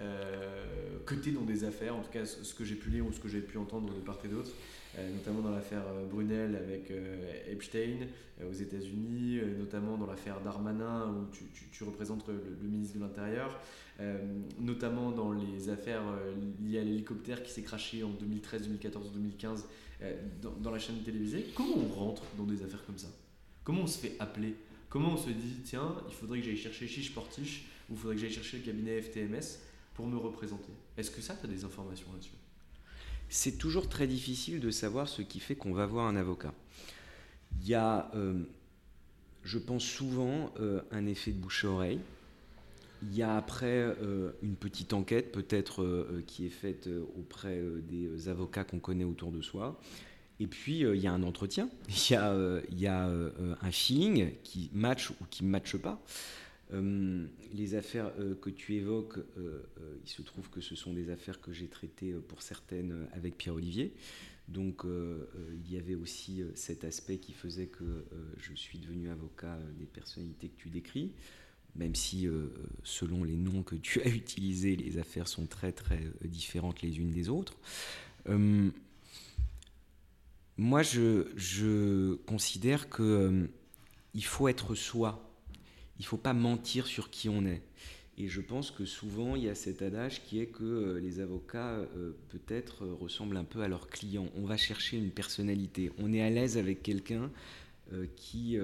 Euh, que tu es dans des affaires, en tout cas ce que j'ai pu lire ou ce que j'ai pu entendre de part et d'autre, euh, notamment dans l'affaire Brunel avec Epstein aux États-Unis, notamment dans l'affaire Darmanin où tu, représentes le, ministre de l'Intérieur, notamment dans les affaires liées à l'hélicoptère qui s'est craché en 2013, 2014, 2015 euh, dans, la chaîne télévisée. Comment on rentre dans des affaires comme ça? Comment on se fait appeler? Comment on se dit, tiens, il faudrait que j'aille chercher Chiche Portiche ou il faudrait que j'aille chercher le cabinet FTMS pour me représenter Est-ce que ça, tu as des informations là-dessus? C'est toujours très difficile de savoir ce qui fait qu'on va voir un avocat. Il y a, euh, je pense souvent, euh, un effet de bouche-oreille. Il y a après une petite enquête peut-être qui est faite auprès des avocats qu'on connaît autour de soi. Et puis, il y a un entretien, il y a, il y a un feeling qui match ou qui ne matche pas. Les affaires que tu évoques, il se trouve que ce sont des affaires que j'ai traitées pour certaines avec Pierre-Olivier. Donc il y avait aussi cet aspect qui faisait que je suis devenu avocat des personnalités que tu décris même si euh, selon les noms que tu as utilisés, les affaires sont très très euh, différentes les unes des autres. Euh, moi, je, considère que il faut être soi. Il faut pas mentir sur qui on est. Et je pense que souvent, il y a cet adage qui est que les avocats, peut-être, ressemblent un peu à leurs clients. On va chercher une personnalité. On est à l'aise avec quelqu'un qui,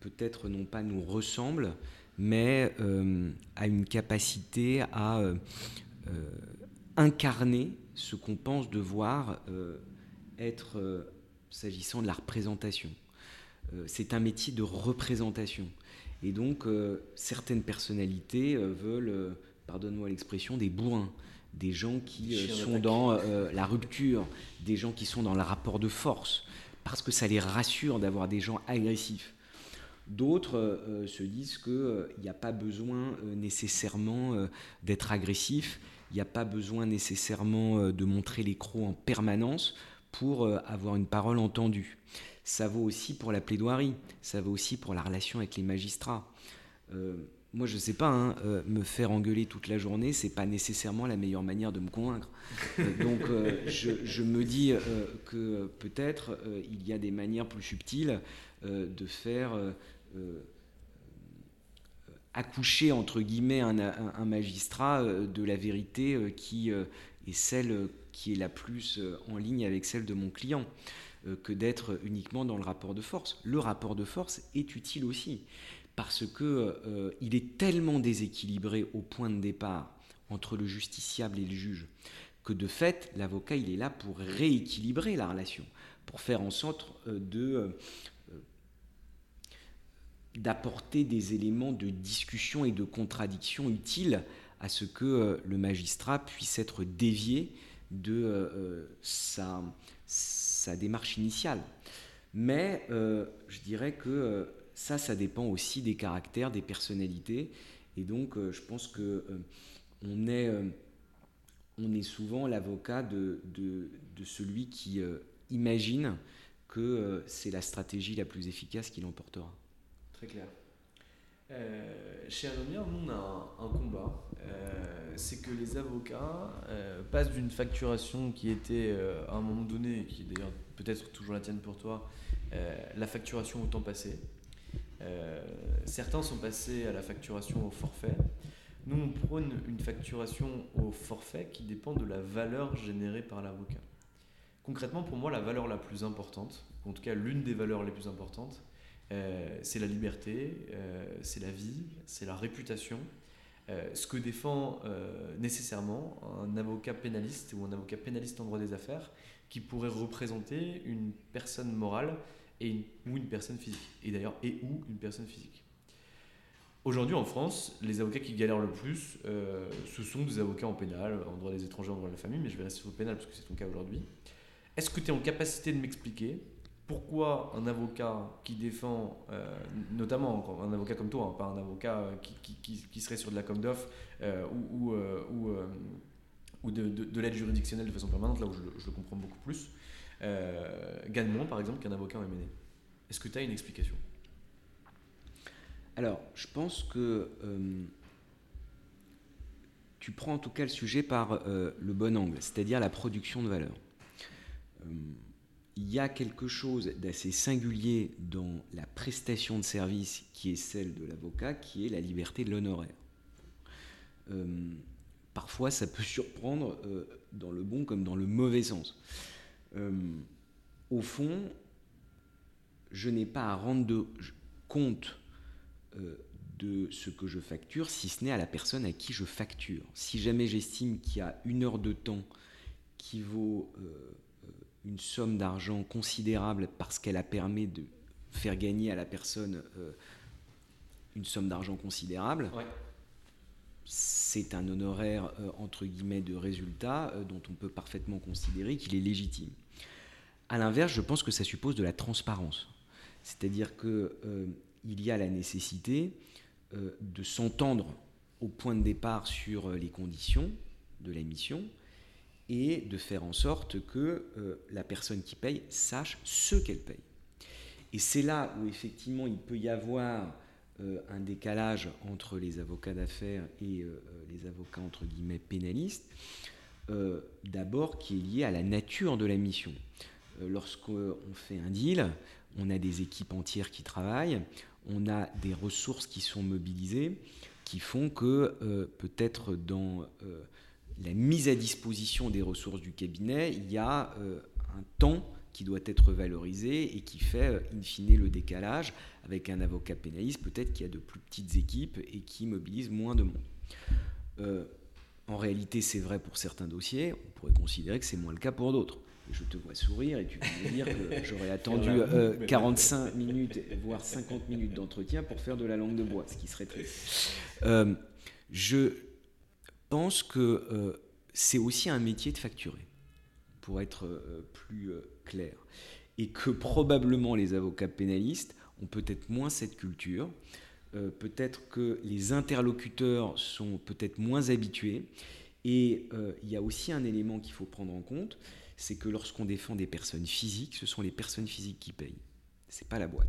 peut-être, non pas nous ressemble, mais euh, a une capacité à euh, euh, incarner ce qu'on pense devoir être s'agissant de la représentation. c'est un métier de représentation. Et donc, certaines personnalités veulent, pardonne-moi l'expression, des bourrins, des gens qui sont dans la rupture, des gens qui sont dans le rapport de force, parce que ça les rassure d'avoir des gens agressifs. D'autres euh, se disent qu'il n'y euh, a pas besoin euh, nécessairement d'être agressif, il n'y a pas besoin nécessairement de montrer les crocs en permanence pour avoir une parole entendue. Ça vaut aussi pour la plaidoirie, ça vaut aussi pour la relation avec les magistrats. moi, je ne sais pas, hein, me faire engueuler toute la journée, c'est pas nécessairement la meilleure manière de me convaincre. donc, je, me dis que peut-être il y a des manières plus subtiles de faire euh, accoucher, entre guillemets, un, magistrat euh, de la vérité euh, qui est celle qui est la plus en ligne avec celle de mon client que d'être uniquement dans le rapport de force. Le rapport de force est utile aussi parce que il est tellement déséquilibré au point de départ entre le justiciable et le juge que de fait l'avocat il est là pour rééquilibrer la relation, pour faire en sorte de d'apporter des éléments de discussion et de contradiction utiles à ce que euh, le magistrat puisse être dévié de euh, euh, sa, sa, démarche initiale. Mais je dirais que ça, ça dépend aussi des caractères, des personnalités. Et donc, je pense que on, est, souvent l'avocat de, de, de, celui qui imagine que c'est la stratégie la plus efficace qui l'emportera. Très clair. Euh, chez Anomia, on a un, combat. Euh, c'est que les avocats euh, passent d'une facturation qui était à un moment donné, qui est d'ailleurs peut-être toujours la tienne pour toi, la facturation au temps passé. certains sont passés à la facturation au forfait. Nous, on prône une facturation au forfait qui dépend de la valeur générée par l'avocat. Concrètement, pour moi, la valeur la plus importante, en tout cas l'une des valeurs les plus importantes, euh, c'est la liberté, euh, c'est la vie, c'est la réputation. Euh, ce que défend nécessairement un avocat pénaliste ou un avocat pénaliste en droit des affaires qui pourrait représenter une personne morale et ou une personne physique. Et d'ailleurs, et ou une personne physique. Aujourd'hui en France, les avocats qui galèrent le plus, ce sont des avocats en pénal, en droit des étrangers, en droit de la famille, mais je vais rester le pénal parce que c'est ton cas aujourd'hui. Est-ce que tu es en capacité de m'expliquer pourquoi un avocat qui défend, euh, notamment un avocat comme toi, hein, pas un avocat qui, serait sur de la comdoff euh, ou, euh, de, l'aide juridictionnelle de façon permanente, là où je, le comprends beaucoup plus, gagne moins, par exemple, qu'un avocat en M&A. Est-ce que tu as une explication? Alors, je pense que tu prends en tout cas le sujet par le bon angle, c'est-à-dire la production de valeur il y a quelque chose d'assez singulier dans la prestation de service qui est celle de l'avocat, qui est la liberté de l'honoraire. Euh, parfois, ça peut surprendre euh, dans le bon comme dans le mauvais sens. Euh, au fond, je n'ai pas à rendre compte de ce que je facture, si ce n'est à la personne à qui je facture. Si jamais j'estime qu'il y a une heure de temps qui vaut une somme d'argent considérable parce qu'elle a permis de faire gagner à la personne euh, une somme d'argent considérable, c'est un honoraire euh, entre guillemets de résultat euh, dont on peut parfaitement considérer qu'il est légitime. A l'inverse, je pense que ça suppose de la transparence, c'est-à-dire que il y a la nécessité de s'entendre au point de départ sur les conditions de la mission, et de faire en sorte que euh, la personne qui paye sache ce qu'elle paye. Et c'est là où effectivement il peut y avoir euh, un décalage entre les avocats d'affaires et euh, les avocats entre guillemets pénalistes, d'abord qui est lié à la nature de la mission. Lorsqu'on fait un deal, on a des équipes entières qui travaillent, on a des ressources qui sont mobilisées, qui font que peut-être dans la mise à disposition des ressources du cabinet, il y a euh, un temps qui doit être valorisé et qui fait euh, in fine le décalage avec un avocat pénaliste peut-être qui a de plus petites équipes et qui mobilise moins de monde. Euh, en réalité, c'est vrai pour certains dossiers, on pourrait considérer que c'est moins le cas pour d'autres. Je te vois sourire et tu peux me dire que j'aurais attendu 45 minutes, voire 50 minutes d'entretien pour faire de la langue de bois, ce qui serait triste. je, pense que euh, c'est aussi un métier de facturer, pour être euh, plus euh, clair. Et que probablement les avocats pénalistes ont peut-être moins cette culture, peut-être que les interlocuteurs sont peut-être moins habitués. Et il y a aussi un élément qu'il faut prendre en compte, c'est que lorsqu'on défend des personnes physiques, ce sont les personnes physiques qui payent. C'est pas la boîte.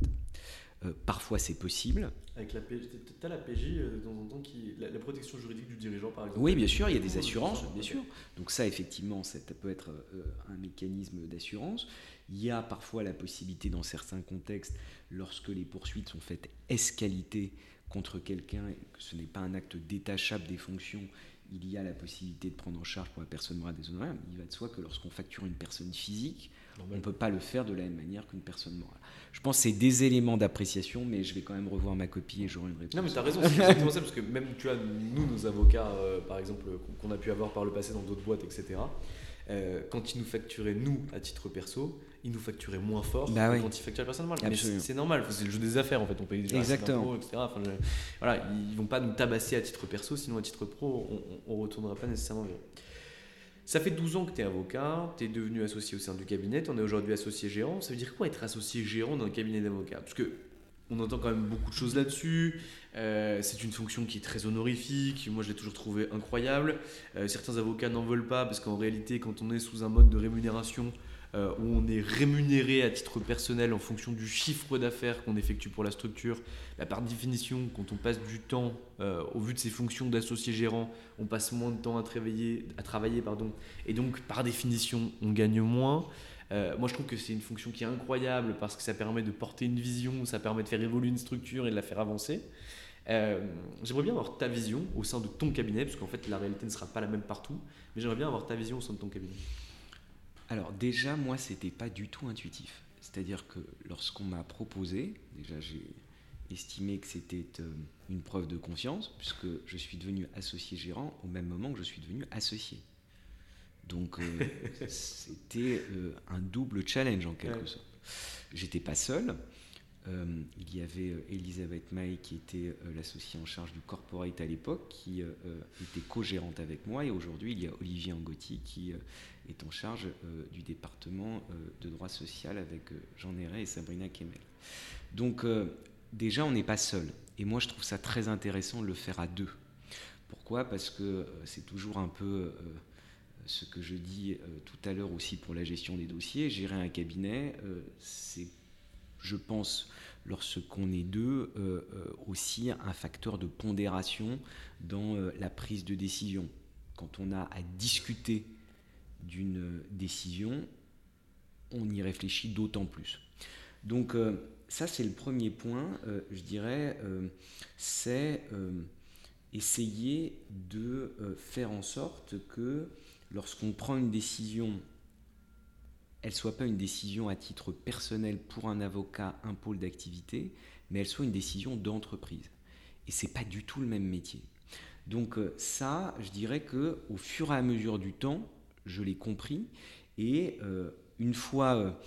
Euh, parfois, c'est possible. Avec la PJ, tu la PJ euh, temps qui. La, protection juridique du dirigeant, par exemple Oui, bien sûr, il y a des assurances, bien sûr. Donc, ça, effectivement, ça peut être euh, un mécanisme d'assurance. Il y a parfois la possibilité, dans certains contextes, lorsque les poursuites sont faites escalité contre quelqu'un et que ce n'est pas un acte détachable des fonctions, il y a la possibilité de prendre en charge pour la personne morale des honoraires. Il va de soi que lorsqu'on facture une personne physique, on ne peut pas le faire de la même manière qu'une personne morale. Je pense que c'est des éléments d'appréciation, mais je vais quand même revoir ma copie et j'aurai une réponse. Non, mais tu as raison, c'est exactement ça, parce que même, tu as, nous, nos avocats, euh, par exemple, qu'on a pu avoir par le passé dans d'autres boîtes, etc., euh, quand ils nous facturaient, nous, à titre perso, ils nous facturaient moins fort bah quand ils facturaient la personne morale. C'est normal, c'est le jeu des affaires, en fait, on paye des Exactement. etc. Enfin, voilà, ils vont pas nous tabasser à titre perso, sinon à titre pro, on ne retournera pas nécessairement bien. Ça fait 12 ans que tu es avocat, tu es devenu associé au sein du cabinet, on est aujourd'hui associé gérant. Ça veut dire quoi être associé gérant dans un cabinet d'avocat? Parce que on entend quand même beaucoup de choses là-dessus. Euh, c'est une fonction qui est très honorifique. Moi, je l'ai toujours trouvé incroyable. Euh, certains avocats n'en veulent pas parce qu'en réalité, quand on est sous un mode de rémunération euh, où on est rémunéré à titre personnel en fonction du chiffre d'affaires qu'on effectue pour la structure, par définition, quand on passe du temps, euh, au vu de ses fonctions d'associé gérant, on passe moins de temps à travailler, à travailler pardon, et donc par définition, on gagne moins. Euh, moi, je trouve que c'est une fonction qui est incroyable parce que ça permet de porter une vision, ça permet de faire évoluer une structure et de la faire avancer. j'aimerais bien avoir ta vision au sein de ton cabinet, parce qu'en fait la réalité ne sera pas la même partout, mais j'aimerais bien avoir ta vision au sein de ton cabinet. Alors déjà, moi, c'était pas du tout intuitif. C'est-à-dire que lorsqu'on m'a proposé, déjà j'ai estimé que c'était euh, une preuve de confiance, puisque je suis devenu associé gérant au même moment que je suis devenu associé. Donc euh, c'était euh, un double challenge en quelque sorte. J'étais pas seul. Il y avait Elisabeth May qui était l'associée en charge du corporate à l'époque, qui était co-gérante avec moi, et aujourd'hui il y a Olivier Angotti qui est en charge euh, du département euh, de droit social avec euh, Jean Néret et Sabrina Kemel. Donc déjà, on n'est pas seul. Et moi, je trouve ça très intéressant de le faire à deux. Pourquoi? Parce que c'est toujours un peu ce que je dis tout à l'heure aussi pour la gestion des dossiers, gérer un cabinet, c'est, je pense, lorsqu'on est deux, aussi un facteur de pondération dans la prise de décision. Quand on a à discuter d'une décision, on y réfléchit d'autant plus. Donc ça, c'est le premier point, je dirais, c'est essayer de euh, faire en sorte que lorsqu'on prend une décision, elle soit pas une décision à titre personnel pour un avocat, un pôle d'activité, mais elle soit une décision d'entreprise. Et ce n'est pas du tout le même métier. Donc euh, ça, je dirais que au fur et à mesure du temps, je l'ai compris. Et euh, une fois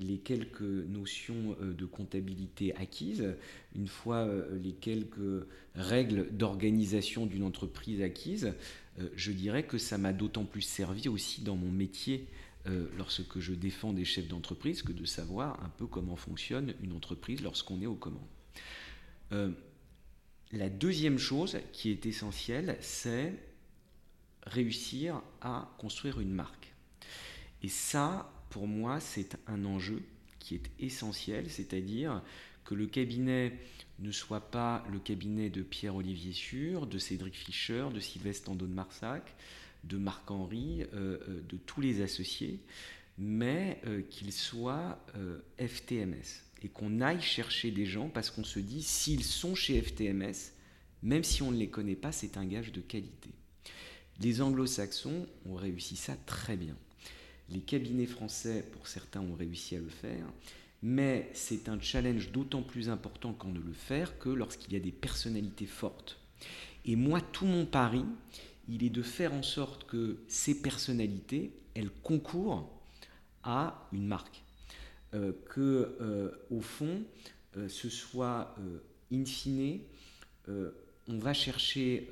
les quelques notions euh, de comptabilité acquises, une fois euh, les quelques règles d'organisation d'une entreprise acquises, euh, je dirais que ça m'a d'autant plus servi aussi dans mon métier lorsque je défends des chefs d'entreprise que de savoir un peu comment fonctionne une entreprise lorsqu'on est aux commandes. la deuxième chose qui est essentielle, c'est réussir à construire une marque. Et ça, pour moi, c'est un enjeu qui est essentiel, c'est-à-dire que le cabinet ne soit pas le cabinet de Pierre-Olivier Sûr, de Cédric Fischer, de Sylvestre Tando de Marsac, de Marc-Henri, euh, euh, de tous les associés, mais euh, qu'il soit FTMS et qu'on aille chercher des gens parce qu'on se dit s'ils sont chez FTMS, même si on ne les connaît pas, c'est un gage de qualité. Les anglo-saxons ont réussi ça très bien. Les cabinets français, pour certains, ont réussi à le faire, mais c'est un challenge d'autant plus important qu'on ne le faire que lorsqu'il y a des personnalités fortes. Et moi, tout mon pari, il est de faire en sorte que ces personnalités, elles concourent à une marque. Euh, que, euh, au fond, euh, ce soit in fine, on va chercher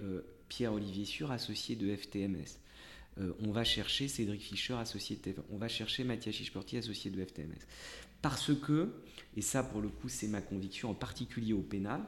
Pierre-Olivier Sûr, associé de FTMS. On va chercher Cédric Fischer, associé de TF1. On va chercher Mathias Chichporti, associé de FTMS. Parce que, et ça pour le coup c'est ma conviction, en particulier au pénal,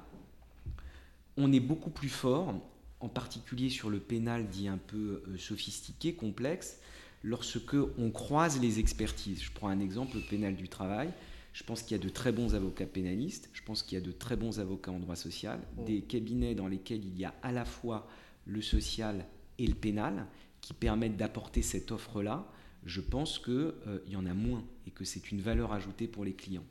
on est beaucoup plus fort, en particulier sur le pénal dit un peu euh, sophistiqué, complexe, lorsque on croise les expertises. Je prends un exemple, le pénal du travail. Je pense qu'il y a de très bons avocats pénalistes, je pense qu'il y a de très bons avocats en droit social, mmh. des cabinets dans lesquels il y a à la fois le social et le pénal, qui permettent d'apporter cette offre-là, je pense qu'il euh, y en a moins et que c'est une valeur ajoutée pour les clients.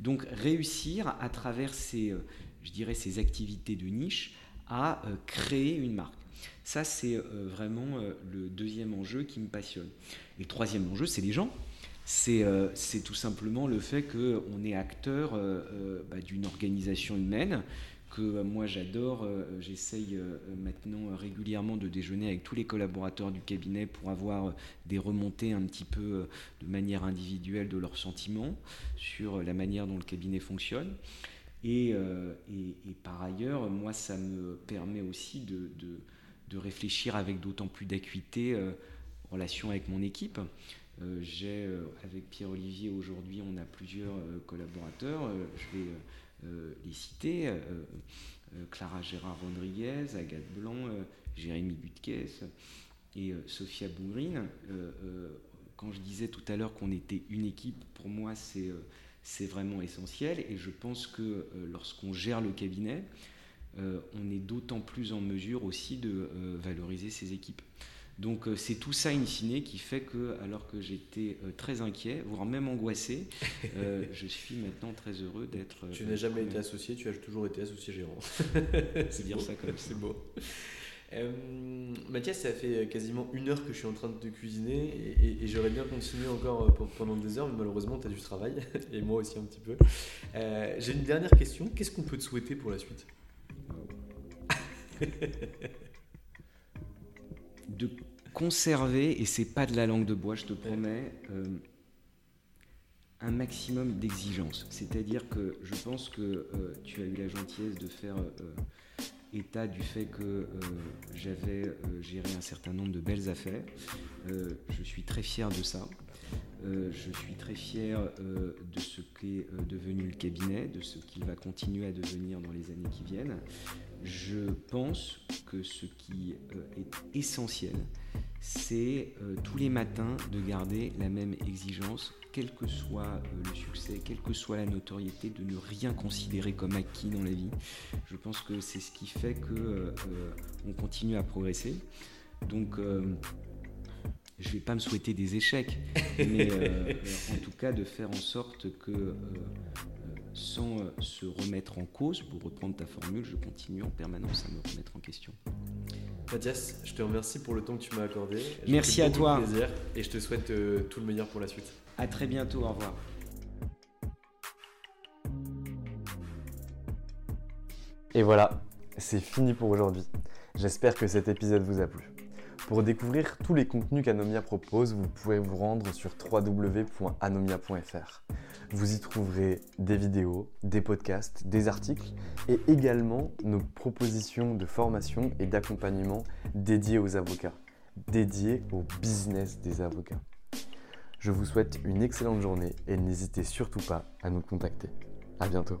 Donc réussir à travers ces, euh, je dirais, ces activités de niche à euh, créer une marque. Ça, c'est vraiment le deuxième enjeu qui me passionne. Et le troisième enjeu, c'est les gens. C'est tout simplement le fait qu'on est acteur bah, d'une organisation humaine, que euh, moi j'adore. Euh, j'essaye euh, maintenant régulièrement de déjeuner avec tous les collaborateurs du cabinet pour avoir des remontées un petit peu de manière individuelle de leurs sentiments sur la manière dont le cabinet fonctionne. Et, et, par ailleurs, moi, ça me permet aussi de, réfléchir avec d'autant plus d'acuité en relation avec mon équipe. J'ai, avec Pierre-Olivier, aujourd'hui, on a plusieurs collaborateurs. je vais euh, les citer, euh, euh, Clara Gérard Rodriguez, Agathe Blanc, Jérémy Butkes et Sophia Boungrine. quand je disais tout à l'heure qu'on était une équipe, pour moi c'est c'est vraiment essentiel et je pense que lorsqu'on gère le cabinet, on est d'autant plus en mesure aussi de valoriser ses équipes. Donc euh, c'est tout ça in fine qui fait que, alors que j'étais euh, très inquiet, voire même angoissé, euh, je suis maintenant très heureux d'être. tu n'as jamais été associé, tu as toujours été associé gérant. c'est dire ça comme C'est beau. Mathias, ça fait quasiment une heure que je suis en train de cuisiner et, j'aurais bien continué encore pendant des heures, mais malheureusement, tu as du travail et moi aussi un petit peu. J'ai une dernière question. Qu'est-ce qu'on peut te souhaiter pour la suite? De conserver, et c'est pas de la langue de bois, je te promets, euh, un maximum d'exigence. C'est-à-dire que je pense que euh, tu as eu la gentillesse de faire euh, état du fait que j'avais géré un certain nombre de belles affaires. je suis très fier de ça. je suis très fier de ce qu'est devenu le cabinet, de ce qu'il va continuer à devenir dans les années qui viennent. Je pense que ce qui est essentiel, c'est tous les matins de garder la même exigence, quel que soit le succès, quelle que soit la notoriété, de ne rien considérer comme acquis dans la vie. Je pense que c'est ce qui fait que on continue à progresser. Donc je ne vais pas me souhaiter des échecs, mais en tout cas de faire en sorte que sans euh, se remettre en cause, pour reprendre ta formule, je continue en permanence à me remettre en question. Mathias, je te remercie pour le temps que tu m'as accordé. Merci à toi. Plaisir et je te souhaite euh, tout le meilleur pour la suite. À très bientôt, au revoir. Et voilà, c'est fini pour aujourd'hui. J'espère que cet épisode vous a plu. Pour découvrir tous les contenus qu'Anomia propose, vous pouvez vous rendre sur www.anomia.fr. Vous y trouverez des vidéos, des podcasts, des articles et également nos propositions de formation et d'accompagnement dédiées aux avocats, dédiées au business des avocats. Je vous souhaite une excellente journée et n'hésitez surtout pas à nous contacter. À bientôt.